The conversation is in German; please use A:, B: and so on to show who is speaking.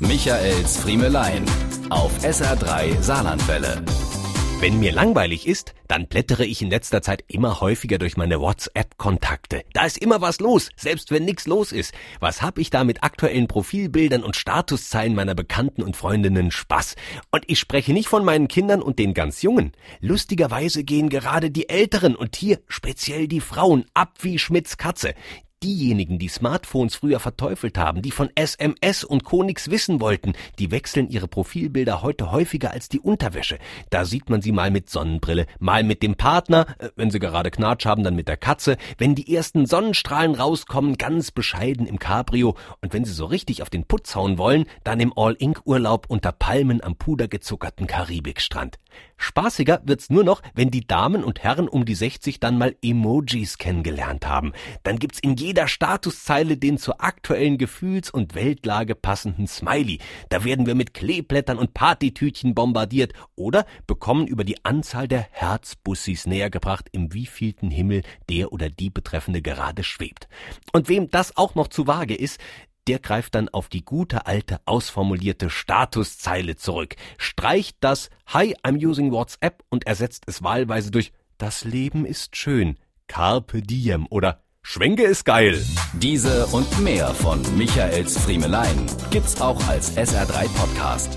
A: Michaels Friemelein auf SR3 Saarlandwelle.
B: Wenn mir langweilig ist, dann blättere ich in letzter Zeit immer häufiger durch meine WhatsApp-Kontakte. Da ist immer was los, selbst wenn nichts los ist. Was hab ich da mit aktuellen Profilbildern und Statuszeilen meiner Bekannten und Freundinnen Spaß? Und ich spreche nicht von meinen Kindern und den ganz Jungen. Lustigerweise gehen gerade die Älteren und hier speziell die Frauen ab wie Schmidts Katze. Diejenigen, die Smartphones früher verteufelt haben, die von SMS und Co. nix wissen wollten, die wechseln ihre Profilbilder heute häufiger als die Unterwäsche. Da sieht man sie mal mit Sonnenbrille, mal mit dem Partner, äh, wenn sie gerade Knatsch haben, dann mit der Katze, wenn die ersten Sonnenstrahlen rauskommen, ganz bescheiden im Cabrio und wenn sie so richtig auf den Putz hauen wollen, dann im All-Ink-Urlaub unter Palmen am pudergezuckerten Karibikstrand. Spaßiger wird's nur noch, wenn die Damen und Herren um die 60 dann mal Emojis kennengelernt haben. Dann gibt's in jeder Statuszeile den zur aktuellen Gefühls- und Weltlage passenden Smiley. Da werden wir mit Kleeblättern und Partytütchen bombardiert oder bekommen über die Anzahl der Herzbussis nähergebracht, im wievielten Himmel der oder die Betreffende gerade schwebt. Und wem das auch noch zu vage ist, der greift dann auf die gute alte ausformulierte Statuszeile zurück, streicht das Hi, I'm using WhatsApp und ersetzt es wahlweise durch Das Leben ist schön, Carpe Diem oder Schwenke ist geil.
A: Diese und mehr von Michaels Friemelein gibt's auch als SR3 Podcast.